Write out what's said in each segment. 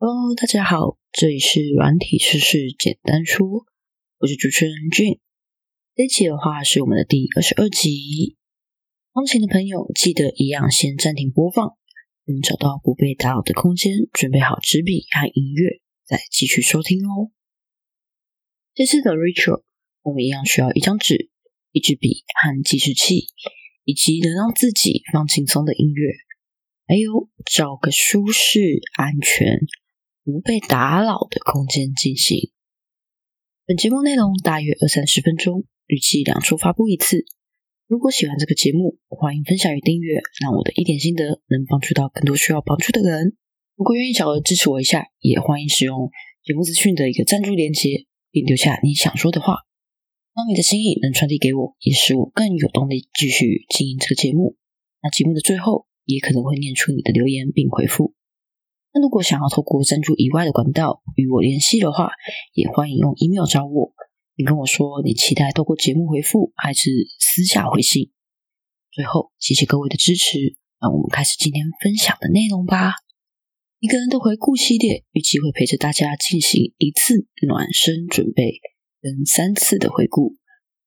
Hello，大家好，这里是软体试试简单说，我是主持人俊。这期的话是我们的第二十二集，通勤的朋友记得一样先暂停播放，等找到不被打扰的空间，准备好纸笔和音乐，再继续收听哦。这次的 Rachel，我们一样需要一张纸、一支笔和计时器，以及能让自己放轻松的音乐，还有找个舒适、安全。不被打扰的空间进行。本节目内容大约二三十分钟，预计两周发布一次。如果喜欢这个节目，欢迎分享与订阅，让我的一点心得能帮助到更多需要帮助的人。如果愿意小额支持我一下，也欢迎使用节目资讯的一个赞助链接，并留下你想说的话。当你的心意能传递给我，也使我更有动力继续经营这个节目。那节目的最后，也可能会念出你的留言并回复。那如果想要透过赞助以外的管道与我联系的话，也欢迎用 email 找我。你跟我说你期待透过节目回复，还是私下回信？最后，谢谢各位的支持，让我们开始今天分享的内容吧。一个人的回顾系列，预计会陪着大家进行一次暖身准备，跟三次的回顾。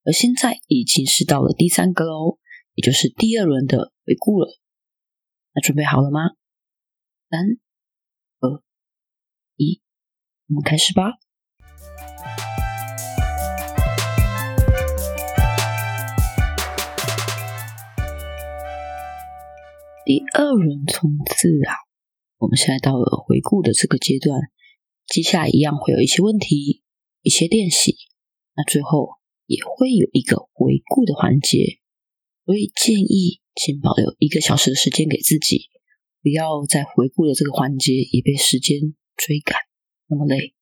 而现在已经是到了第三个喽，也就是第二轮的回顾了。那准备好了吗？三。我们开始吧。第二轮冲刺啊，我们现在到了回顾的这个阶段，接下来一样会有一些问题、一些练习，那最后也会有一个回顾的环节，所以建议请保留一个小时的时间给自己。不要在回顾的这个环节也被时间追赶，那么累。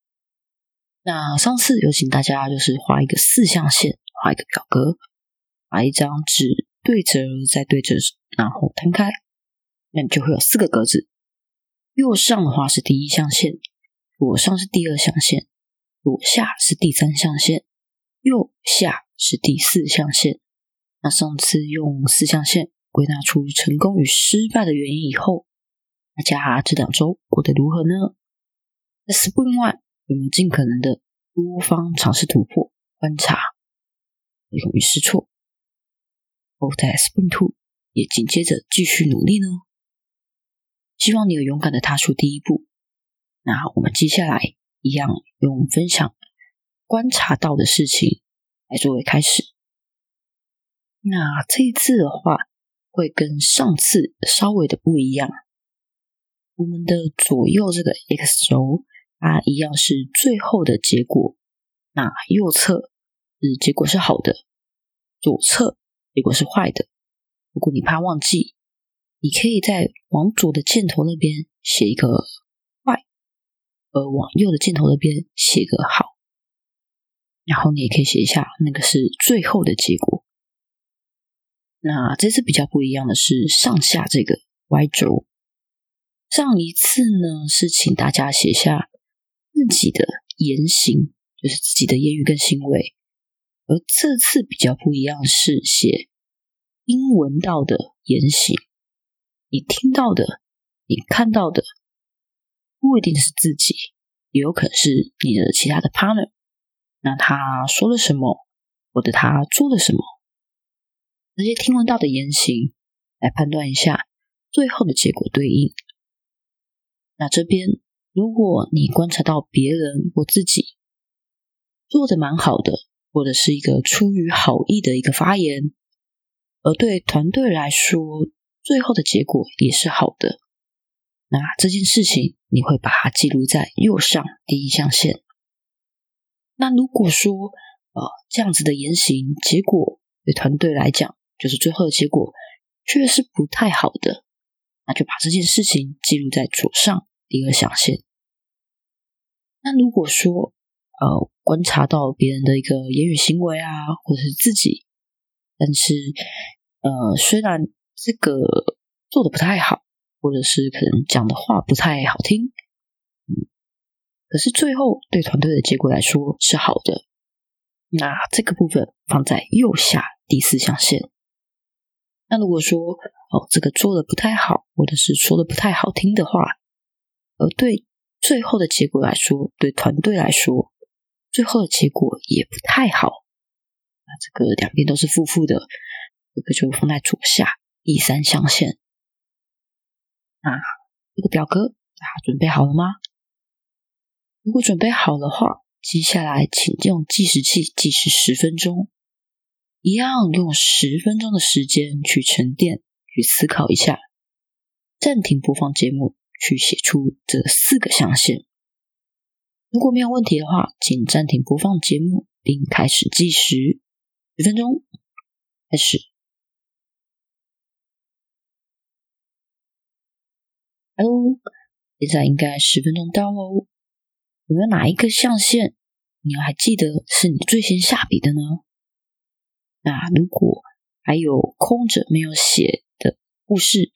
那上次有请大家就是画一个四象限，画一个表格，把一张纸对折再对折，然后摊开，那你就会有四个格子。右上的话是第一象限，左上是第二象限，左下是第三象限，右下是第四象限。那上次用四象限归纳出成功与失败的原因以后。大家这两周过得如何呢？Spring One，我们尽可能的多方尝试突破、观察，勇于试错。或在 Spring Two，也紧接着继续努力呢。希望你有勇敢的踏出第一步。那我们接下来一样用分享观察到的事情来作为开始。那这一次的话，会跟上次稍微的不一样。我们的左右这个 x 轴，它一样是最后的结果。那右侧是结果是好的，左侧结果是坏的。如果你怕忘记，你可以在往左的箭头那边写一个坏，而往右的箭头那边写个好。然后你也可以写一下，那个是最后的结果。那这次比较不一样的是上下这个 y 轴。上一次呢，是请大家写下自己的言行，就是自己的言语跟行为。而这次比较不一样，是写听闻到的言行。你听到的，你看到的，不一定是自己，也有可能是你的其他的 partner。那他说了什么，或者他做了什么，这些听闻到的言行，来判断一下最后的结果对应。那这边，如果你观察到别人或自己做的蛮好的，或者是一个出于好意的一个发言，而对团队来说，最后的结果也是好的，那这件事情你会把它记录在右上第一象限。那如果说，呃，这样子的言行结果对团队来讲，就是最后的结果却是不太好的，那就把这件事情记录在左上。第二象限。那如果说，呃，观察到别人的一个言语行为啊，或者是自己，但是，呃，虽然这个做的不太好，或者是可能讲的话不太好听，可是最后对团队的结果来说是好的，那这个部分放在右下第四象限。那如果说，哦，这个做的不太好，或者是说的不太好听的话，而对最后的结果来说，对团队来说，最后的结果也不太好。那这个两边都是负负的，这个就放在左下第三象限。那这个表格大家准备好了吗？如果准备好的话，接下来请用计时器计时十分钟，一样用十分钟的时间去沉淀、去思考一下，暂停播放节目。去写出这四个象限。如果没有问题的话，请暂停播放节目，并开始计时十分钟。开始。Hello，现在应该十分钟到喽。有没有哪一个象限你还记得是你最先下笔的呢？那如果还有空着没有写的故事，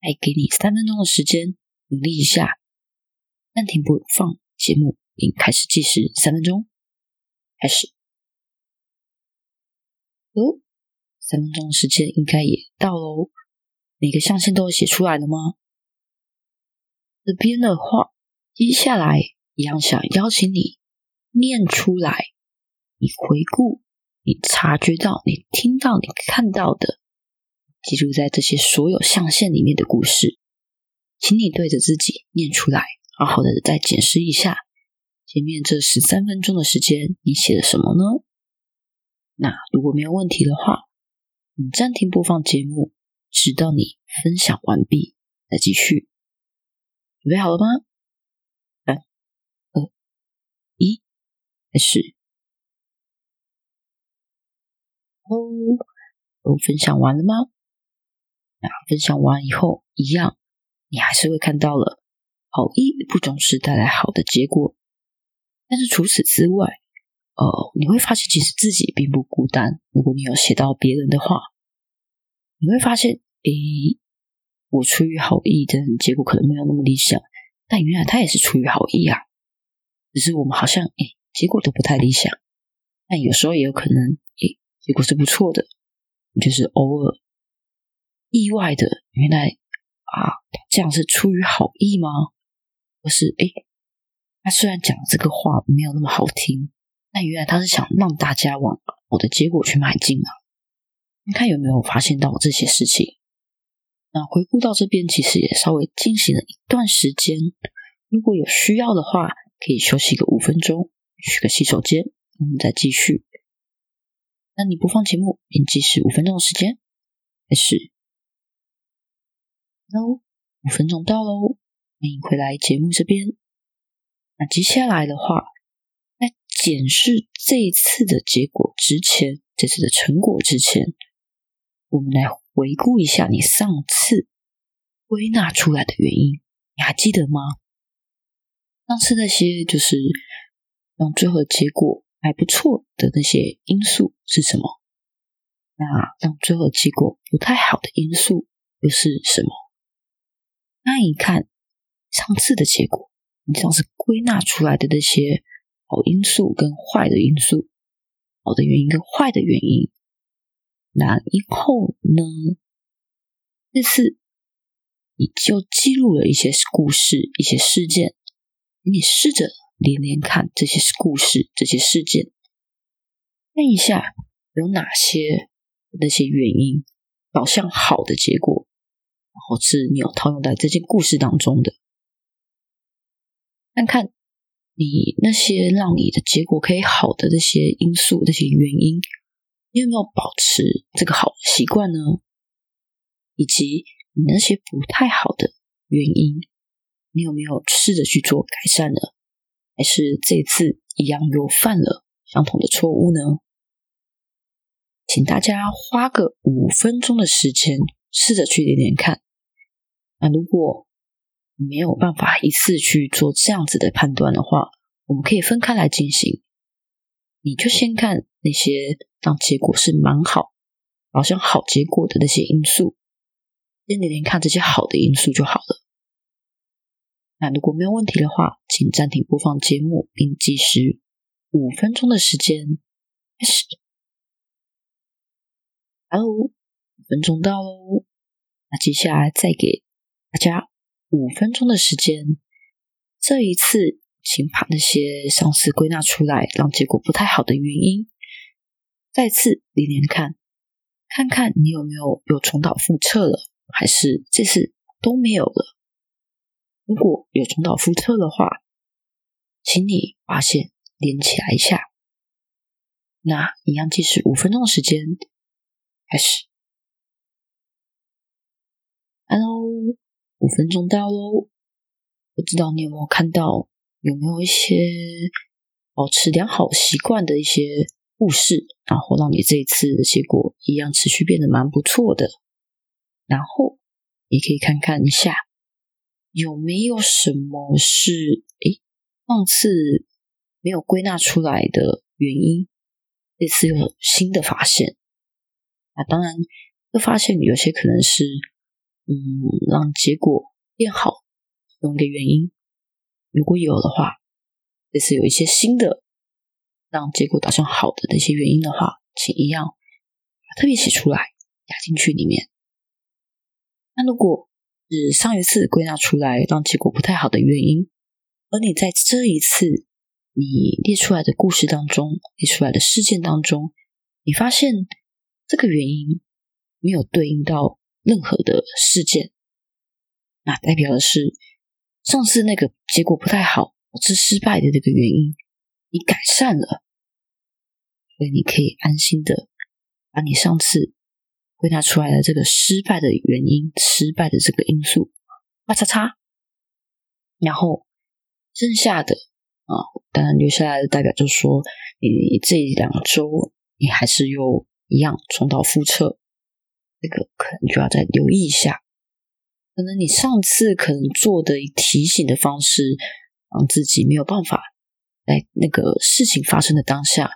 再给你三分钟的时间。努力一下，暂停播放节目，并开始计时三分钟。开始。哦，三分钟的时间应该也到喽。每个象限都写出来了吗？这边的话，接下来一样想邀请你念出来，你回顾，你察觉到，你听到，你看到的，记录在这些所有象限里面的故事。请你对着自己念出来，好好的再检视一下前面这十三分钟的时间，你写了什么呢？那如果没有问题的话，你暂停播放节目，直到你分享完毕再继续。准备好了吗？三、二、一，开始。哦，都分享完了吗？那分享完以后，一样。你还是会看到了好意不总是带来好的结果，但是除此之外，呃，你会发现其实自己并不孤单。如果你有写到别人的话，你会发现，诶，我出于好意，的结果可能没有那么理想，但原来他也是出于好意啊。只是我们好像，诶，结果都不太理想，但有时候也有可能，诶，结果是不错的，就是偶尔意外的，原来。啊，这样是出于好意吗？不是，哎，他虽然讲这个话没有那么好听，但原来他是想让大家往我的结果去迈进啊。你看有没有发现到这些事情？那回顾到这边，其实也稍微进行了一段时间。如果有需要的话，可以休息个五分钟，去个洗手间，我们再继续。那你播放节目并计时五分钟的时间，开始。喽，五分钟到喽，欢迎回来节目这边。那接下来的话，在检视这一次的结果之前，这次的成果之前，我们来回顾一下你上次归纳出来的原因，你还记得吗？上次那些就是让最后结果还不错的那些因素是什么？那让最后结果不太好的因素又是什么？看一看上次的结果，你上次归纳出来的那些好因素跟坏的因素，好的原因跟坏的原因，那以后呢？这次你就记录了一些故事、一些事件，你试着连连看这些故事、这些事件，看一下有哪些那些原因导向好的结果。然后是你有套用在这件故事当中的，看看你那些让你的结果可以好的这些因素、这些原因，你有没有保持这个好的习惯呢？以及你那些不太好的原因，你有没有试着去做改善呢？还是这次一样又犯了相同的错误呢？请大家花个五分钟的时间。试着去连连看。那如果没有办法一次去做这样子的判断的话，我们可以分开来进行。你就先看那些让结果是蛮好，好像好结果的那些因素，先连连看这些好的因素就好了。那如果没有问题的话，请暂停播放节目，并计时五分钟的时间。开始。然后。分钟到喽，那接下来再给大家五分钟的时间，这一次，请把那些上次归纳出来让结果不太好的原因，再次连连看，看看你有没有又重蹈覆辙了，还是这次都没有了。如果有重蹈覆辙的话，请你发现连起来一下。那一样计时五分钟的时间，开始。Hello，五分钟到喽。不知道你有没有看到，有没有一些保持良好习惯的一些故事，然后让你这一次的结果一样持续变得蛮不错的。然后你可以看看一下，有没有什么是诶上次没有归纳出来的原因，这次有新的发现。那当然，这发现有些可能是嗯让结果变好。中的原因，如果有的话，这次有一些新的让结果导向好的那些原因的话，请一样特别写出来，加进去里面。那如果是上一次归纳出来让结果不太好的原因，而你在这一次你列出来的故事当中，列出来的事件当中，你发现这个原因没有对应到任何的事件，那代表的是。上次那个结果不太好，导致失败的这个原因，你改善了，所以你可以安心的把你上次归纳出来的这个失败的原因、失败的这个因素，画叉叉，然后剩下的啊，当然留下来的代表就说，你这两周你还是又一样重蹈覆辙，这个可能就要再留意一下。可能你上次可能做的提醒的方式，让自己没有办法在那个事情发生的当下，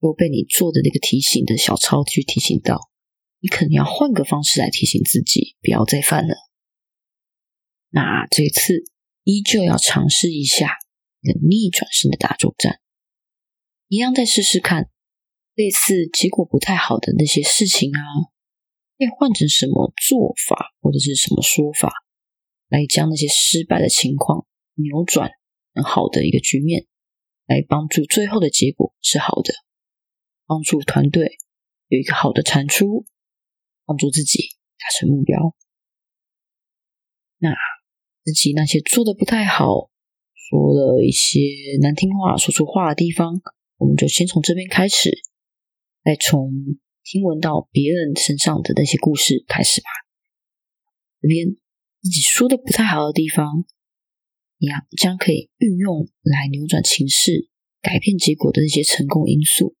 又被你做的那个提醒的小抄去提醒到，你可能要换个方式来提醒自己，不要再犯了。那这次依旧要尝试一下那个逆转身的大作战，一样再试试看，类似结果不太好的那些事情啊。可以换成什么做法，或者是什么说法，来将那些失败的情况扭转很好的一个局面，来帮助最后的结果是好的，帮助团队有一个好的产出，帮助自己达成目标。那自己那些做的不太好，说了一些难听话、说错话的地方，我们就先从这边开始，再从。听闻到别人身上的那些故事，开始吧。这边自己说的不太好的地方，一样将可以运用来扭转情势、改变结果的那些成功因素。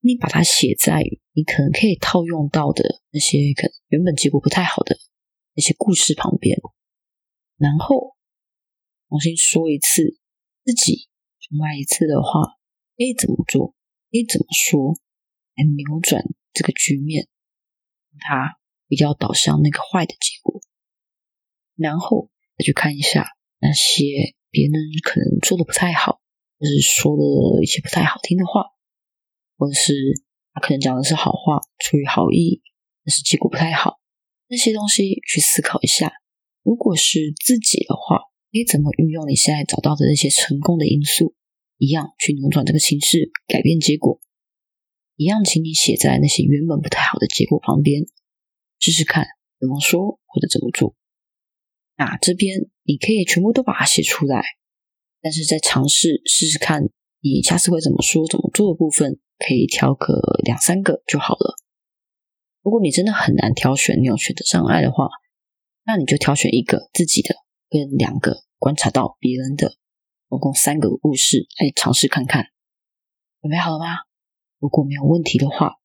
你把它写在你可能可以套用到的那些可能原本结果不太好的那些故事旁边，然后重新说一次自己，重来一次的话，可以怎么做？可以怎么说来扭转？这个局面，它比较导向那个坏的结果，然后再去看一下那些别人可能做的不太好，或是说的一些不太好听的话，或者是他可能讲的是好话，出于好意，但是结果不太好，那些东西去思考一下。如果是自己的话，你怎么运用你现在找到的那些成功的因素，一样去扭转这个情势，改变结果。一样，请你写在那些原本不太好的结果旁边，试试看怎么说或者怎么做。那这边你可以全部都把它写出来，但是在尝试试试看你下次会怎么说怎么做的部分，可以挑个两三个就好了。如果你真的很难挑选，你有选择障碍的话，那你就挑选一个自己的跟两个观察到别人的，总共三个故事来尝试看看。准备好了吗？如果没有问题的话，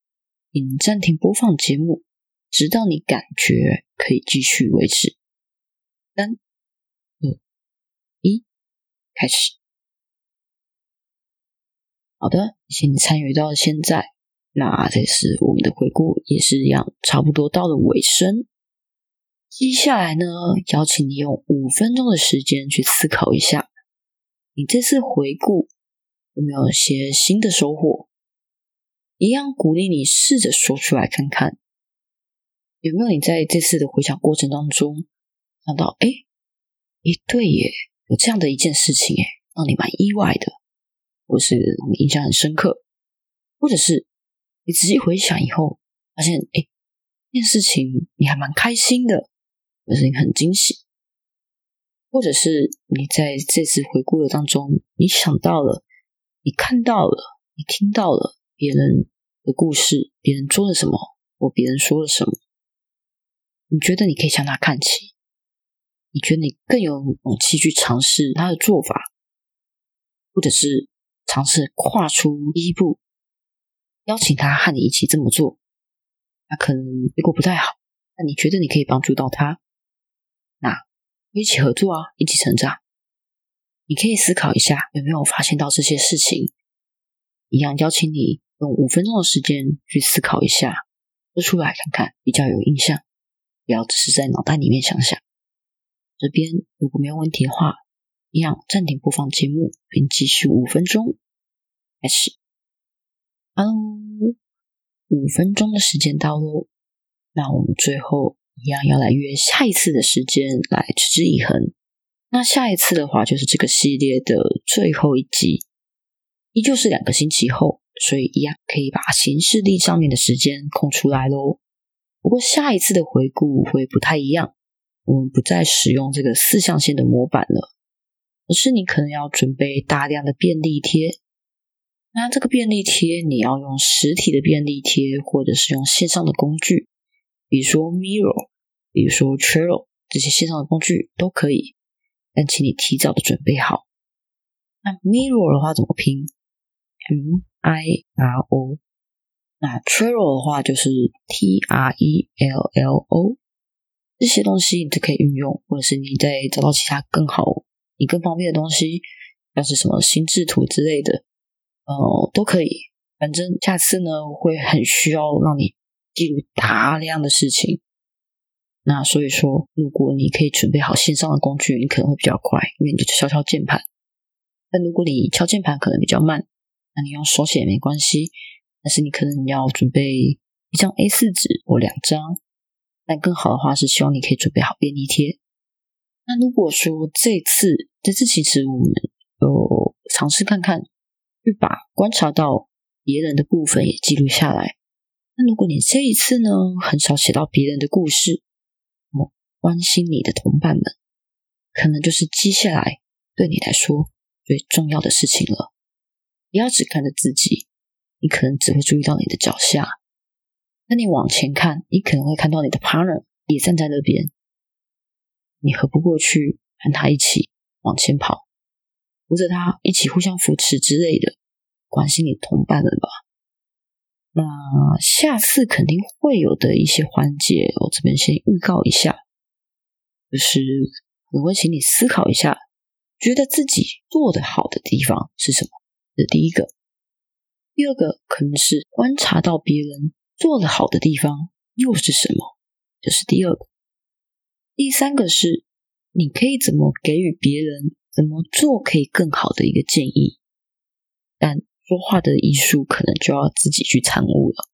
请暂停播放节目，直到你感觉可以继续为止。三、二、一，开始。好的，谢谢你参与到现在。那这是我们的回顾，也是一样，差不多到了尾声。接下来呢，邀请你用五分钟的时间去思考一下，你这次回顾有没有一些新的收获？一样鼓励你试着说出来看看，有没有你在这次的回想过程当中想到，哎，哎，对耶，有这样的一件事情，哎，让你蛮意外的，或是你印象很深刻，或者是你仔细回想以后，发现，哎，这件事情你还蛮开心的，或是你很惊喜，或者是你在这次回顾的当中，你想到了，你看到了，你听到了别人的故事，别人做了什么，或别人说了什么，你觉得你可以向他看齐。你觉得你更有勇气去尝试他的做法，或者是尝试跨出第一步，邀请他和你一起这么做。那可能结果不太好，那你觉得你可以帮助到他？那一起合作啊，一起成长。你可以思考一下，有没有发现到这些事情？一样邀请你用五分钟的时间去思考一下，说出来看看，比较有印象，不要只是在脑袋里面想想。这边如果没有问题的话，一样暂停播放节目，并继续五分钟。开始。Hello，五分钟的时间到喽。那我们最后一样要来约下一次的时间来持之以恒。那下一次的话，就是这个系列的最后一集，依旧是两个星期后，所以一样可以把行事历上面的时间空出来喽。不过下一次的回顾会不太一样。我们不再使用这个四象限的模板了，而是你可能要准备大量的便利贴。那这个便利贴，你要用实体的便利贴，或者是用线上的工具，比如说 Mirror，比如说 Trello 这些线上的工具都可以。但请你提早的准备好。那 Mirror 的话怎么拼？M I R O。那 Trello 的话就是 T R E L L O。这些东西你都可以运用，或者是你再找到其他更好、你更方便的东西，像是什么心智图之类的，呃，都可以。反正下次呢，我会很需要让你记录大量的事情。那所以说，如果你可以准备好线上的工具，你可能会比较快，因为你就敲敲键盘。但如果你敲键盘可能比较慢，那你用手写也没关系。但是你可能要准备一张 A 四纸或两张。但更好的话是希望你可以准备好便利贴。那如果说这次这次其实我们有尝试看看，去把观察到别人的部分也记录下来。那如果你这一次呢很少写到别人的故事，哦，关心你的同伴们，可能就是接下来对你来说最重要的事情了。不要只看着自己，你可能只会注意到你的脚下。那你往前看，你可能会看到你的 partner 也站在那边，你合不过去和他一起往前跑，扶着他一起互相扶持之类的，关心你同伴了吧？那下次肯定会有的一些环节，我这边先预告一下，就是我会请你思考一下，觉得自己做的好的地方是什么？这第一个，第二个可能是观察到别人。做的好的地方又是什么？这是第二个。第三个是，你可以怎么给予别人怎么做可以更好的一个建议。但说话的艺术可能就要自己去参悟了。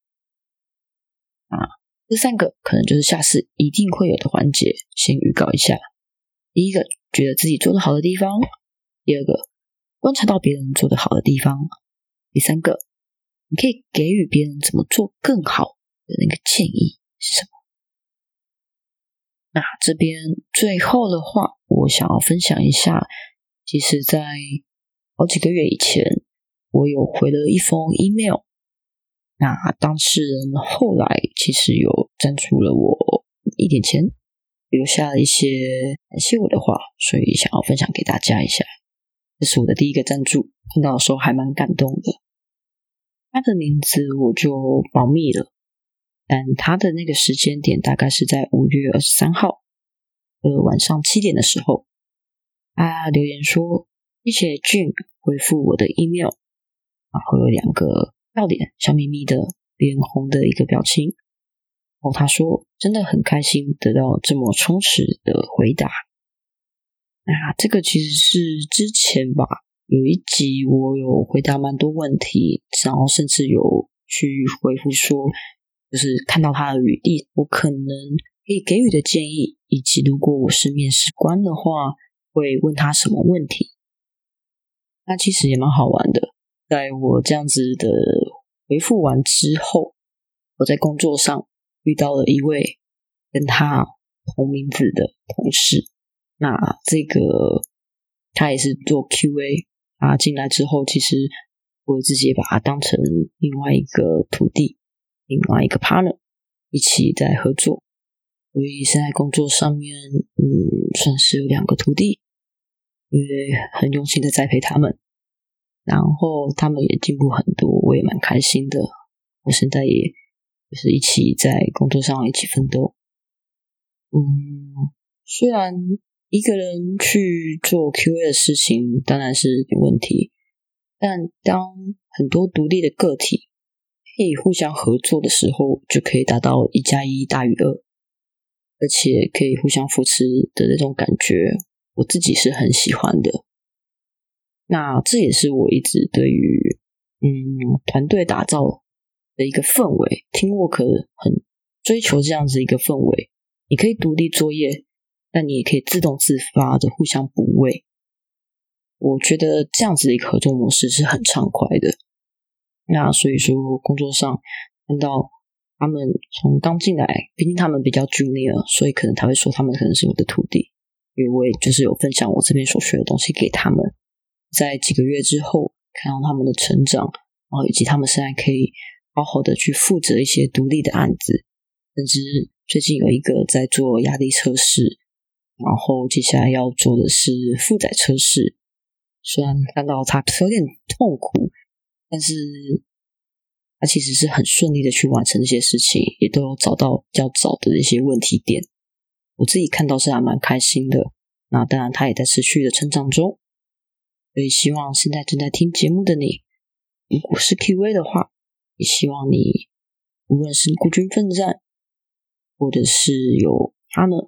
啊，这三个可能就是下次一定会有的环节，先预告一下。第一个，觉得自己做的好的地方；第二个，观察到别人做的好的地方；第三个。你可以给予别人怎么做更好的那个建议是什么？那这边最后的话，我想要分享一下，其实，在好几个月以前，我有回了一封 email。那当事人后来其实有赞助了我一点钱，留下了一些感谢我的话，所以想要分享给大家一下。这是我的第一个赞助，听到的时候还蛮感动的。他的名字我就保密了，但他的那个时间点大概是在五月二十三号的晚上七点的时候，他留言说谢谢俊回复我的 email，然后有两个笑脸，笑眯眯的脸红的一个表情，然后他说真的很开心得到这么充实的回答，那这个其实是之前吧。有一集我有回答蛮多问题，然后甚至有去回复说，就是看到他的履历，我可能可以给予的建议，以及如果我是面试官的话，会问他什么问题。那其实也蛮好玩的，在我这样子的回复完之后，我在工作上遇到了一位跟他同名字的同事。那这个他也是做 QA 啊，进来之后，其实我自己也把他当成另外一个徒弟，另外一个 partner，一起在合作。所以现在工作上面，嗯，算是有两个徒弟，因为很用心的栽培他们，然后他们也进步很多，我也蛮开心的。我现在也就是一起在工作上一起奋斗。嗯，虽然一个人去做 QA 的事情当然是有问题，但当很多独立的个体可以互相合作的时候，就可以达到一加一大于二。而且可以互相扶持的那种感觉，我自己是很喜欢的。那这也是我一直对于嗯团队打造的一个氛围，team work 很追求这样子一个氛围。你可以独立作业，那你也可以自动自发的互相补位。我觉得这样子的一个合作模式是很畅快的。那所以说，工作上看到。他们从刚进来，毕竟他们比较 junior，所以可能他会说他们可能是我的徒弟，因为我也就是有分享我这边所学的东西给他们。在几个月之后，看到他们的成长，然后以及他们现在可以好好的去负责一些独立的案子，甚至最近有一个在做压力测试，然后接下来要做的是负载测试。虽然看到他有点痛苦，但是。他其实是很顺利的去完成这些事情，也都有找到比较早的一些问题点。我自己看到是还蛮开心的。那当然，他也在持续的成长中。所以，希望现在正在听节目的你，如果是 QA 的话，也希望你无论是孤军奋战，或者是有他们，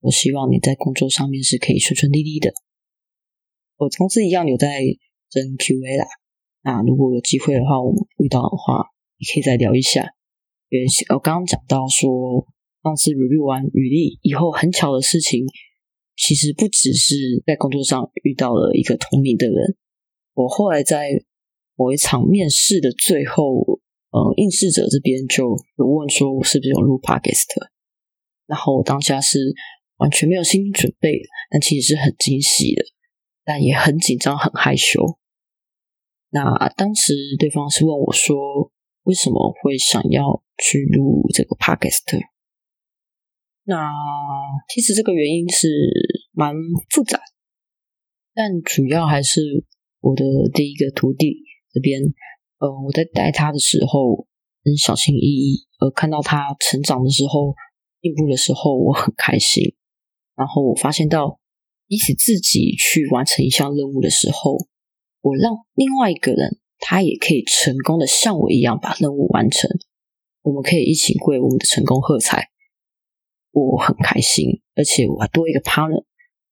我希望你在工作上面是可以顺顺利利的。我公司一样有在争 QA 啦。那如果有机会的话，我们遇到的话，也可以再聊一下。因为我刚刚讲到说，上次 review 完履历以后，很巧的事情，其实不只是在工作上遇到了一个同名的人。我后来在某一场面试的最后，呃，应试者这边就有问说，我是不是有录 podcast？然后我当下是完全没有心理准备，但其实是很惊喜的，但也很紧张、很害羞。那当时对方是问我说：“为什么会想要去录这个 podcast？” 那其实这个原因是蛮复杂，但主要还是我的第一个徒弟这边，呃，我在带他的时候很小心翼翼，而看到他成长的时候、进步的时候，我很开心。然后我发现到，比起自己去完成一项任务的时候，我让另外一个人，他也可以成功的像我一样把任务完成。我们可以一起为我们的成功喝彩，我很开心。而且我还多一个 partner，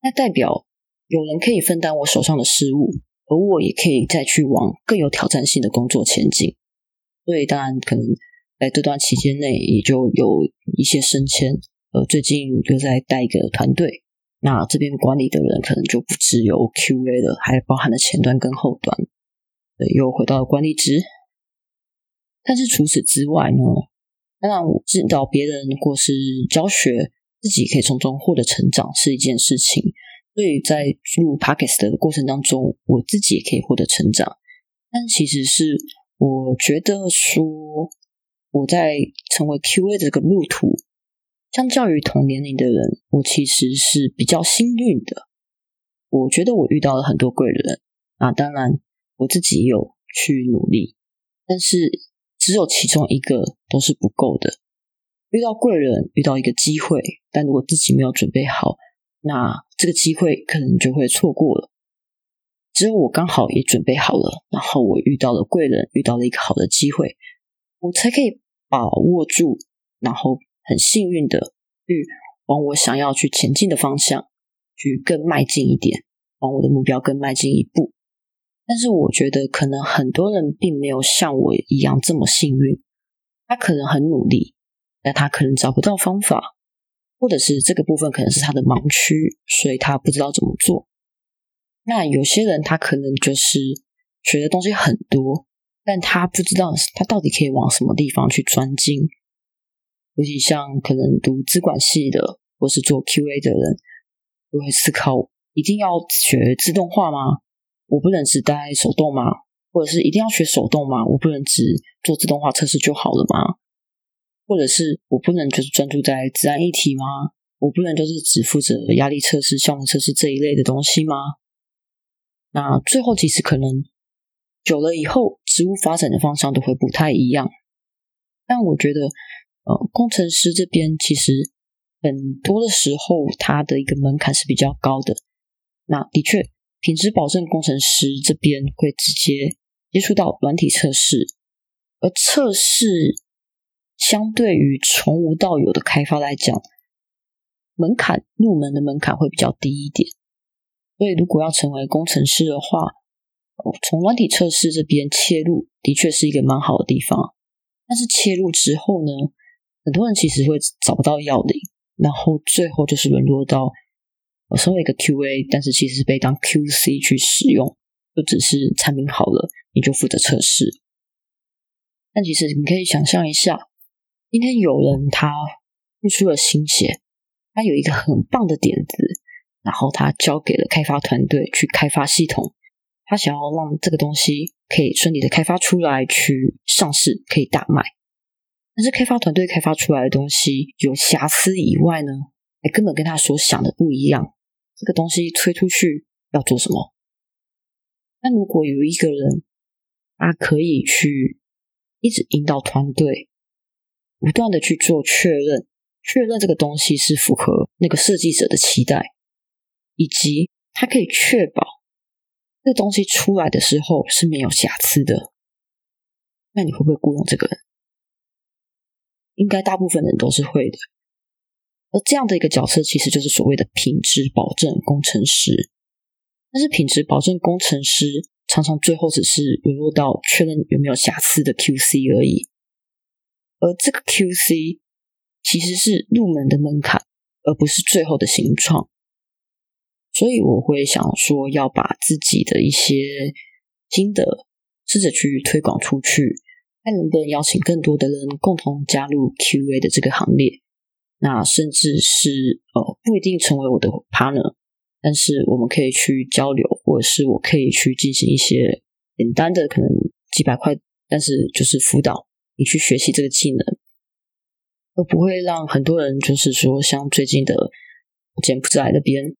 那代表有人可以分担我手上的事务，而我也可以再去往更有挑战性的工作前进。所以当然可能在这段期间内，也就有一些升迁。呃，最近又在带一个团队。那这边管理的人可能就不只有 QA 了，还包含了前端跟后端，对又回到了管理职。但是除此之外呢，当然指导别人或是教学，自己可以从中获得成长是一件事情。所以在入 p a k i s 的过程当中，我自己也可以获得成长。但其实是我觉得说，我在成为 QA 的这个路途。相较于同年龄的人，我其实是比较幸运的。我觉得我遇到了很多贵人啊，当然我自己有去努力，但是只有其中一个都是不够的。遇到贵人，遇到一个机会，但如果自己没有准备好，那这个机会可能就会错过了。只有我刚好也准备好了，然后我遇到了贵人，遇到了一个好的机会，我才可以把握住，然后。很幸运的去往我想要去前进的方向去更迈进一点，往我的目标更迈进一步。但是我觉得可能很多人并没有像我一样这么幸运，他可能很努力，但他可能找不到方法，或者是这个部分可能是他的盲区，所以他不知道怎么做。那有些人他可能就是学的东西很多，但他不知道他到底可以往什么地方去专精。尤其像可能读资管系的，或是做 QA 的人，都会思考：一定要学自动化吗？我不能只带手动吗？或者是一定要学手动吗？我不能只做自动化测试就好了吗？或者是我不能就是专注在自然议题吗？我不能就是只负责压力测试、效能测试这一类的东西吗？那最后其实可能久了以后，职务发展的方向都会不太一样。但我觉得，呃，工程师这边其实很多的时候，它的一个门槛是比较高的。那的确，品质保证工程师这边会直接接触到软体测试，而测试相对于从无到有的开发来讲，门槛入门的门槛会比较低一点。所以，如果要成为工程师的话，从软体测试这边切入，的确是一个蛮好的地方。但是切入之后呢，很多人其实会找不到要领，然后最后就是沦落到我身为一个 QA，但是其实被当 QC 去使用，就只是产品好了，你就负责测试。但其实你可以想象一下，今天有人他付出了心血，他有一个很棒的点子。然后他交给了开发团队去开发系统，他想要让这个东西可以顺利的开发出来，去上市，可以大卖。但是开发团队开发出来的东西有瑕疵以外呢，还根本跟他所想的不一样。这个东西推出去要做什么？那如果有一个人，他可以去一直引导团队，不断的去做确认，确认这个东西是符合那个设计者的期待。以及他可以确保这个东西出来的时候是没有瑕疵的，那你会不会雇佣这个人？应该大部分人都是会的。而这样的一个角色其实就是所谓的品质保证工程师。但是品质保证工程师常常最后只是沦落到确认有没有瑕疵的 QC 而已。而这个 QC 其实是入门的门槛，而不是最后的形状。所以我会想说，要把自己的一些心得试着去推广出去，看能不能邀请更多的人共同加入 QA 的这个行列。那甚至是呃，不一定成为我的 partner，但是我们可以去交流，或者是我可以去进行一些简单的，可能几百块，但是就是辅导你去学习这个技能，而不会让很多人就是说，像最近的柬埔寨那边。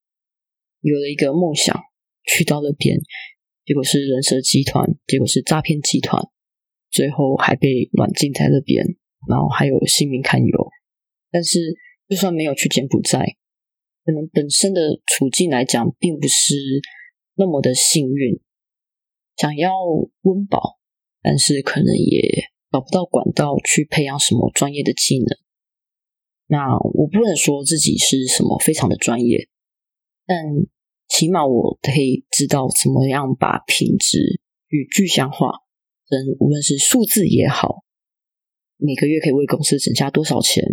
有了一个梦想，去到那边，结果是人蛇集团，结果是诈骗集团，最后还被软禁在那边，然后还有性命堪忧。但是，就算没有去柬埔寨，可能本身的处境来讲，并不是那么的幸运。想要温饱，但是可能也找不到管道去培养什么专业的技能。那我不能说自己是什么非常的专业。但起码我可以知道怎么样把品质与具象化，跟无论是数字也好，每个月可以为公司省下多少钱，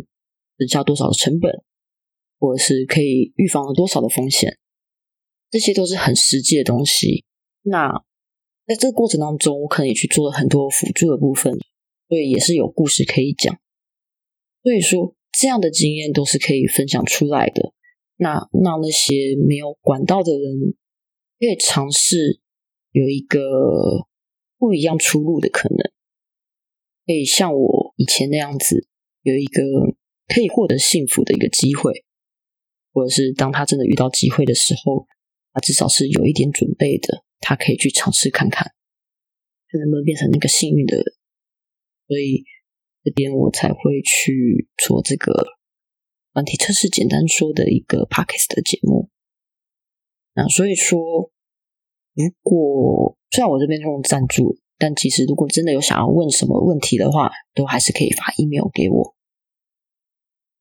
省下多少的成本，或者是可以预防了多少的风险，这些都是很实际的东西。那在这个过程当中，我可能也去做了很多辅助的部分，所以也是有故事可以讲。所以说，这样的经验都是可以分享出来的。那让那些没有管道的人，可以尝试有一个不一样出路的可能，可以像我以前那样子，有一个可以获得幸福的一个机会，或者是当他真的遇到机会的时候，他至少是有一点准备的，他可以去尝试看看，看能不能变成那个幸运的人。所以这边我才会去做这个。问题测试简单说的一个 podcast 的节目，那所以说，如果虽然我这边用赞助，但其实如果真的有想要问什么问题的话，都还是可以发 email 给我。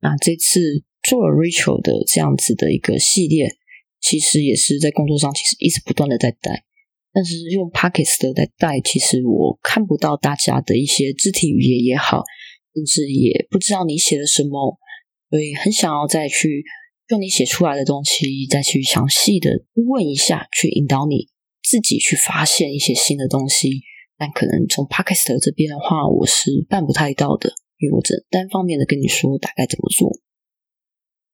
那这次做了 Rachel 的这样子的一个系列，其实也是在工作上其实一直不断的在带，但是用 podcast 在带，其实我看不到大家的一些肢体语言也好，甚至也不知道你写了什么。所以很想要再去用你写出来的东西，再去详细的问一下，去引导你自己去发现一些新的东西。但可能从 Podcast 这边的话，我是办不太到的，因为我只能单方面的跟你说大概怎么做。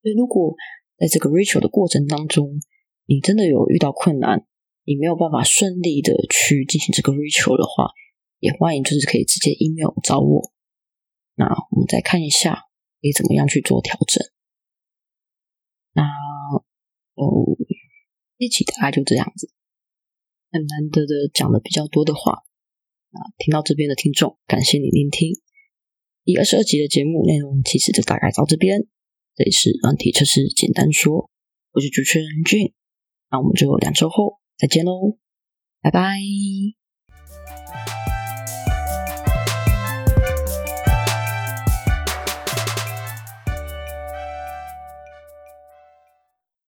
所以如果在这个 Rachel 的过程当中，你真的有遇到困难，你没有办法顺利的去进行这个 Rachel 的话，也欢迎就是可以直接 email 找我。那我们再看一下，可以怎么样去做调整。那哦，一起大概就这样子，很难得的讲的比较多的话。啊，听到这边的听众，感谢你聆听第二十二集的节目内容，其实就大概到这边。这里是软体测试简单说，我是主持人俊，那我们就两周后再见喽，拜拜。